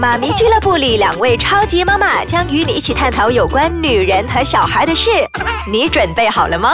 妈咪俱乐部里，两位超级妈妈将与你一起探讨有关女人和小孩的事。你准备好了吗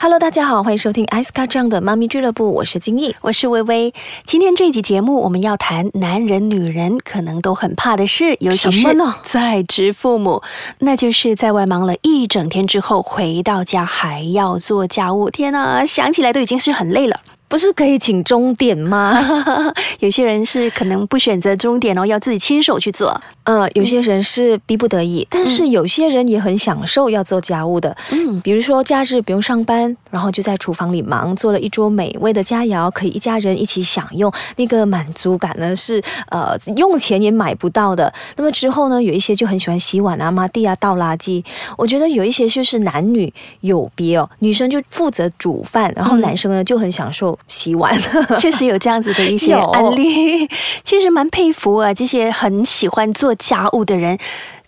？Hello，大家好，欢迎收听艾斯卡这样的妈咪俱乐部，我是金毅。我是微微。今天这一集节目，我们要谈男人、女人可能都很怕的事，尤其是什么呢在职父母，那就是在外忙了一整天之后，回到家还要做家务。天哪，想起来都已经是很累了。不是可以请钟点吗？有些人是可能不选择钟点哦，要自己亲手去做。呃，有些人是逼不得已，但是有些人也很享受要做家务的。嗯，比如说假日不用上班，然后就在厨房里忙，做了一桌美味的佳肴，可以一家人一起享用，那个满足感呢是呃用钱也买不到的。那么之后呢，有一些就很喜欢洗碗啊、抹地啊、倒垃圾。我觉得有一些就是男女有别哦，女生就负责煮饭，然后嗯男生呢就很享受洗碗。确实有这样子的一些案例，其实蛮佩服啊，这些很喜欢做家务的人。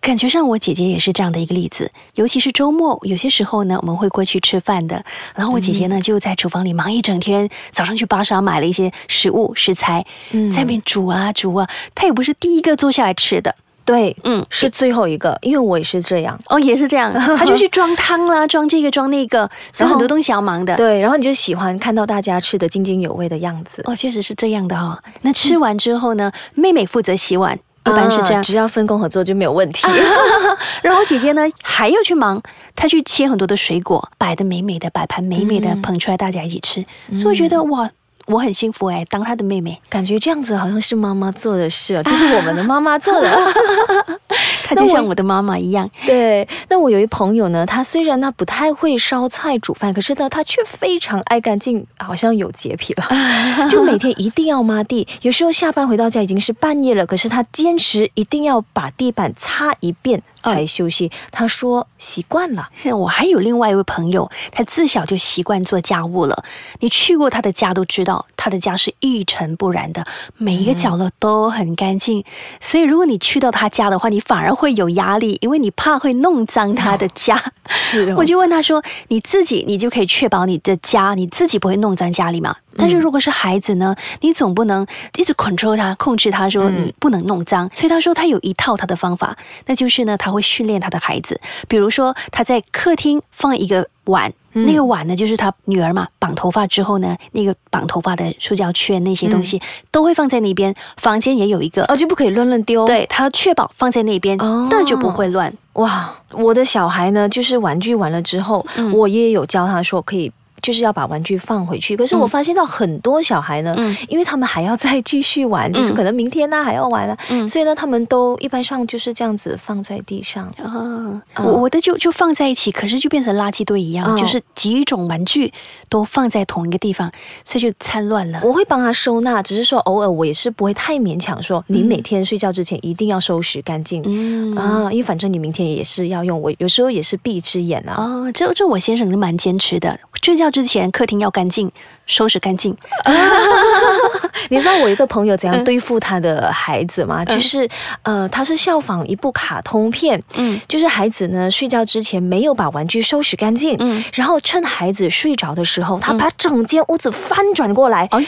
感觉上，我姐姐也是这样的一个例子。尤其是周末，有些时候呢，我们会过去吃饭的。然后我姐姐呢，就在厨房里忙一整天，早上去巴沙买了一些食物食材，嗯在那边煮啊煮啊。她也不是第一个坐下来吃的，对，嗯，是最后一个，因为我也是这样。哦，也是这样，他就去装汤啦，装这个装那个，所以很多东西要忙的。对，然后你就喜欢看到大家吃的津津有味的样子。哦，确实是这样的哈、哦。那吃完之后呢，妹妹负责洗碗，一般是这样啊。只要分工合作就没有问题。然后姐姐呢还要去忙，她去切很多的水果，摆的美美的，摆盘美美的，嗯捧出来大家一起吃。所以我觉得哇，我很幸福哎，当她的妹妹，感觉这样子好像是妈妈做的事哦，这是我们的妈妈做的。她就像我的妈妈一样。对，那我有一朋友呢，他虽然他不太会烧菜煮饭，可是呢，他却非常爱干净，好像有洁癖了，就每天一定要抹地。有时候下班回到家已经是半夜了，可是他坚持一定要把地板擦一遍才休息。他说习惯了。像我还有另外一位朋友，他自小就习惯做家务了。你去过他的家都知道，他的家是一尘不染的，每一个角落都很干净。所以如果你去到他家的话，你反而会有压力，因为你怕会弄脏他的家。是我就问他说：“你自己，你就可以确保你的家你自己不会弄脏家里嘛？但是如果是孩子呢，你总不能一直 control 他、控制他，说嗯你不能弄脏。所以他说他有一套他的方法，那就是呢，他会训练他的孩子，比如说他在客厅放一个碗。嗯那个碗呢，就是他女儿嘛，绑头发之后呢，那个绑头发的塑胶圈那些东西、都会放在那边。房间也有一个，哦，就不可以乱乱丢。对他确保放在那边，哦那就不会乱。哇，我的小孩呢，就是玩具完了之后，嗯我也有教他说可以。就是要把玩具放回去，可是我发现到很多小孩呢，嗯。因为他们还要再继续玩，就是可能明天呢、还要玩啊，嗯。所以呢，他们都一般上就是这样子放在地上。啊，嗯。我我的就就放在一起，可是就变成垃圾堆一样，嗯。就是几种玩具都放在同一个地方，所以就掺乱了。我会帮他收纳，只是说偶尔我也是不会太勉强说，你每天睡觉之前一定要收拾干净、嗯。啊，因为反正你明天也是要用，我有时候也是闭一只眼啊。哦，这这我先生是蛮坚持的，睡觉之前客厅要干净，收拾干净。你知道我一个朋友嗯怎样对付他的孩子吗？就是呃，他是效仿一部卡通片，嗯。就是孩子呢睡觉之前没有把玩具收拾干净，嗯。然后趁孩子睡着的时候，他把整间屋子翻转过来，哎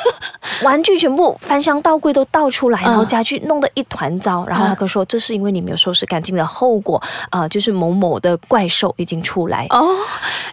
玩具全部翻箱倒柜都倒出来，嗯然后家具弄得一团糟，然后他哥说这是因为你没有收拾干净的后果，呃，就是某某的怪兽已经出来。哦，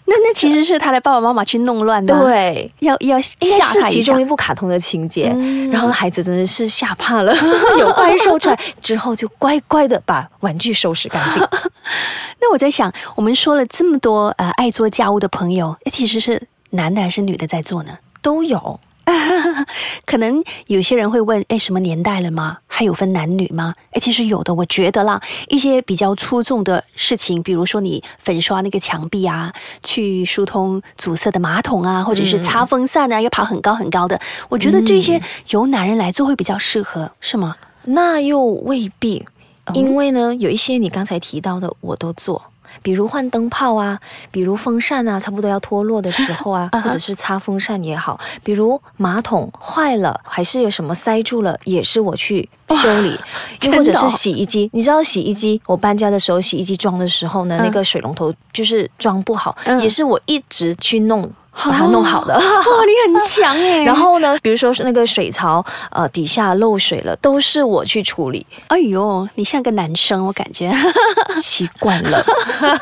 那那其实是他的爸爸妈妈去弄乱的，，对，要要吓其中一部卡通的情节，嗯然后孩子真的是吓怕了，有怪兽出来之后就乖乖的把玩具收拾干净。那我在想，我们说了这么多呃爱做家务的朋友，诶其实是男的还是女的在做呢？都有，可能有些人会问，哎，什么年代了吗？还有分男女吗？哎，其实有的，我觉得啦，一些比较粗重的事情，比如说你粉刷那个墙壁啊，去疏通阻塞的马桶啊，或者是擦风扇啊，要爬很高很高的，我觉得这些由男人来做会比较适合，是吗？那又未必，哦因为呢，有一些你刚才提到的我都做。比如换灯泡啊，比如风扇啊，差不多要脱落的时候啊，或者是擦风扇也好，比如马桶坏了，还是有什么塞住了，也是我去修理，又或者是洗衣机。你知道洗衣机，我搬家的时候，洗衣机装的时候呢，嗯那个水龙头就是装不好，嗯也是我一直去弄。把它弄好的。哇，你很强哎！然后呢，比如说是那个水槽呃底下漏水了，都是我去处理。哎呦，你像个男生，我感觉 习惯了。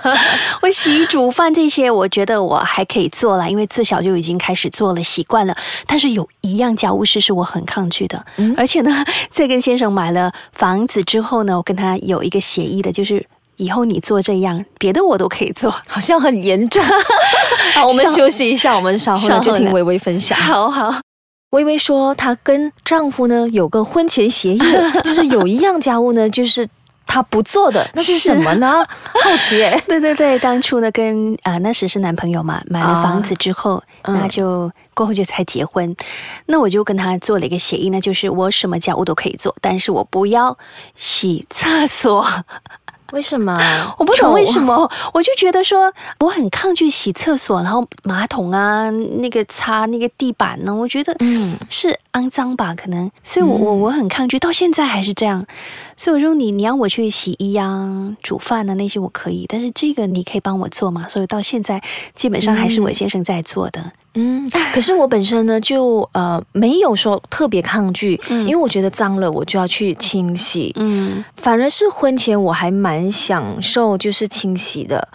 我洗煮饭这些，我觉得我还可以做了，因为自小就已经开始做了，习惯了。但是有一样家务事是我很抗拒的，而且呢，在跟先生买了房子之后呢，我跟他有一个协议的，就是以后你做这样，别的我都可以做。好像很严重。好，我们休息一下，我们稍后就听微微分享。好好，微微说，她跟丈夫呢有个婚前协议，就是有一样家务呢，就是她不做的，那是什么呢？好奇耶。对对对，当初呢跟啊、呃那时是男朋友嘛，买了房子之后，嗯那就过后就才结婚。那我就跟他做了一个协议呢，就是我什么家务都可以做，但是我不要洗厕所。为什么？我不懂为什么。我就觉得说我很抗拒洗厕所，然后马桶啊，那个擦那个地板呢，我觉得嗯是肮脏吧，可能，所以我我我很抗拒，到现在还是这样。所以我说你你要我去洗衣啊、煮饭啊那些我可以，但是这个你可以帮我做嘛？所以到现在基本上还是我先生在做的。嗯，可是我本身呢，就呃没有说特别抗拒，嗯因为我觉得脏了我就要去清洗。嗯反而是婚前我还蛮享受就是清洗的，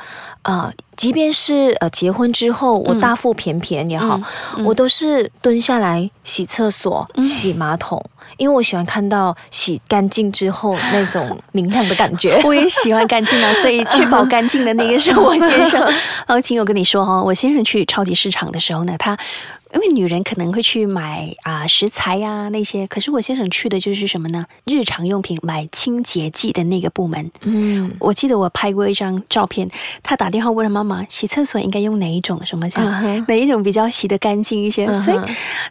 啊、即便是呃结婚之后，我大腹便便也好，嗯我都是蹲下来洗厕所、洗马桶，因为我喜欢看到洗干净之后那种明亮的感觉。我也喜欢干净啊，所以确保干净的那个是我先生。然后，请我跟你说哈，我先生去超级市场的时候呢，他。因为女人可能会去买啊、食材呀、那些，可是我先生去的就是什么呢？日常用品买清洁剂的那个部门。嗯，我记得我拍过一张照片，他打电话问了妈妈，洗厕所应该用哪一种？什么这样？哪一种比较洗的干净一些，所以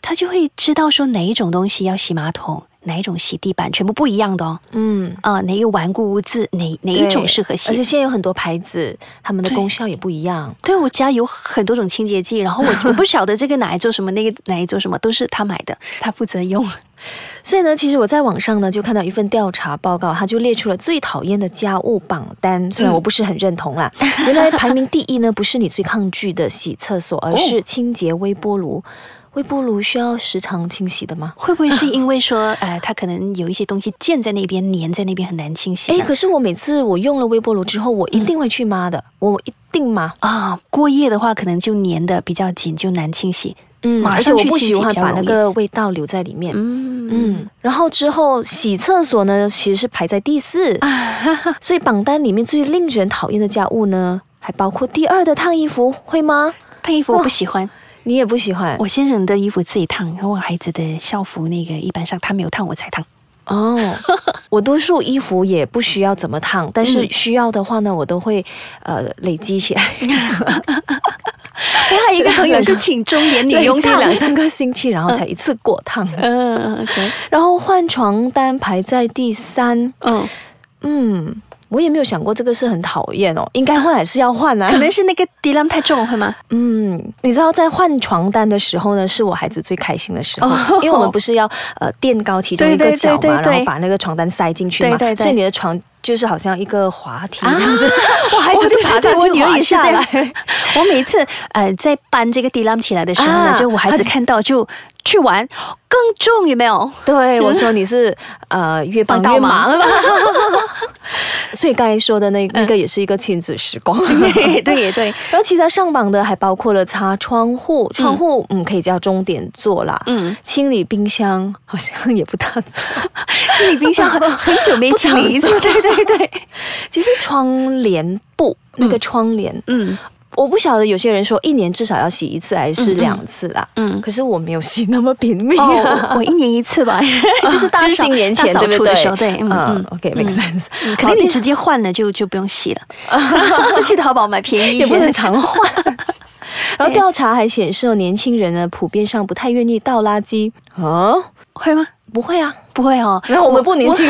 他就会知道说哪一种东西要洗马桶，哪一种洗地板，全部不一样的哦。嗯。啊、哪一个顽固污渍，哪哪一种适合洗？而且现在有很多牌子，它们的功效也不一样。对我家有很多种清洁剂，然后我 我不晓得这个哪一做什么，那个哪一做什么，都是他买的，他负责用。所以呢，其实我在网上呢就看到一份调查报告，他就列出了最讨厌的家务榜单。虽然我不是很认同啦，原来排名第一呢不是你最抗拒的洗厕所，而是清洁微波炉。微波炉需要时常清洗的吗？会不会是因为说，呃，它可能有一些东西溅在那边，粘在那边，很难清洗哎，可是我每次我用了微波炉之后，我一定会去抹的，我一定抹。啊，过夜的话，可能就粘的比较紧，就难清洗。嗯，而且我不喜欢把那个味道留在里面。嗯嗯，然后之后洗厕所呢，其实是排在第四，所以榜单里面最令人讨厌的家务呢，还包括第二的烫衣服，会吗？烫衣服我不喜欢，你也不喜欢我先生的衣服自己烫，然后我孩子的校服那个一般上他没有烫我才烫。哦。我多数衣服也不需要怎么烫，但是嗯需要的话呢，我都会呃累积起来，我还有一个朋友是请中年女累佣烫。积两三个星期，然后才一次过烫。嗯，OK，然后换床单排在第三，嗯，嗯，我也没有想过这个是很讨厌哦，应该换还是要换啊？可能是那个底量太重，会吗？嗯，你知道在换床单的时候呢，是我孩子最开心的时候，哦因为我们不是要呃垫高其中一个对对角嘛，对对对然后把那个床单塞进去嘛，对对对所以你的床就是好像一个滑梯啊这样子，我孩子就爬上去我女儿滑下来。。我每一次呃在搬这个地浪起来的时候呢，啊就我孩子看到就去玩，更重有没有？对，我说你是呃越帮越忙了吧？所以刚才说的那那个也是一个亲子时光。对对也对，然后其他上榜的还包括了擦窗户，窗户嗯可以叫重点做啦，嗯，清理冰箱好像也不大做。清理冰箱很很久没清理一次，对对对，其实窗帘布那个窗帘，嗯我不晓得有些人说一年至少要洗一次还是两次啦。嗯。可是我没有洗那么频密哦，啊。我我一年一次吧，就是大就是扫新年前对不对？对，嗯嗯。，OK，make sense。嗯可能你直接换了就就不用洗了，去淘宝买便宜一也不能。常换。然后调查还显示，哦，年轻人呢普遍上不太愿意倒垃圾啊，会吗？不会啊，不会哦，然后我们不年轻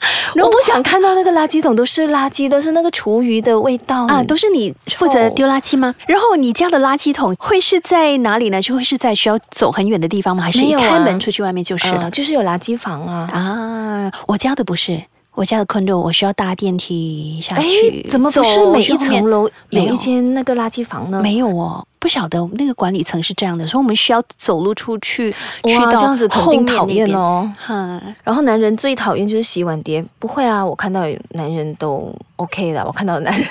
了。我我不想看到那个垃圾桶都是垃圾，都是那个厨余的味道啊，都是你负责丢垃圾吗？然后你家的垃圾桶会是在哪里呢？就会是在需要走很远的地方吗？还是一开门出去外面就是了？呃就是有垃圾房啊。啊，我家的不是，我家的 condo 我需要搭电梯下哎去，，怎么不是每一层楼有一间那个垃圾房呢？没有哦，不晓得那个管理层是这样的，所以我们需要走路出去，去哇，到这样子肯定讨。厌哦。哈，然后男人最讨厌就是洗碗碟，不会啊，我看到有男人都 OK 的，我看到的男人，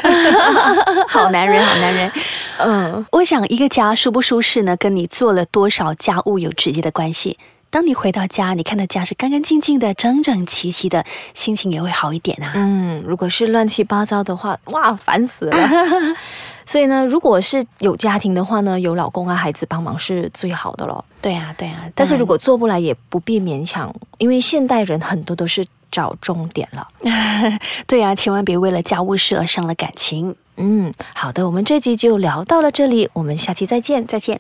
好男人，好男人。嗯，我想一个家舒不舒适呢，跟你做了多少家务有直接的关系。当你回到家，你看到家是干干净净的、整整齐齐的，心情也会好一点啊。嗯，如果是乱七八糟的话，哇，烦死了。所以呢，如果是有家庭的话呢，有老公啊、孩子帮忙是最好的咯。对啊，对啊。但是如果做不来，也不必勉强，因为现代人很多都是找重点了。然 对啊，千万别为了家务事而伤了感情。嗯，好的，我们这集就聊到了这里，我们下期再见。再见。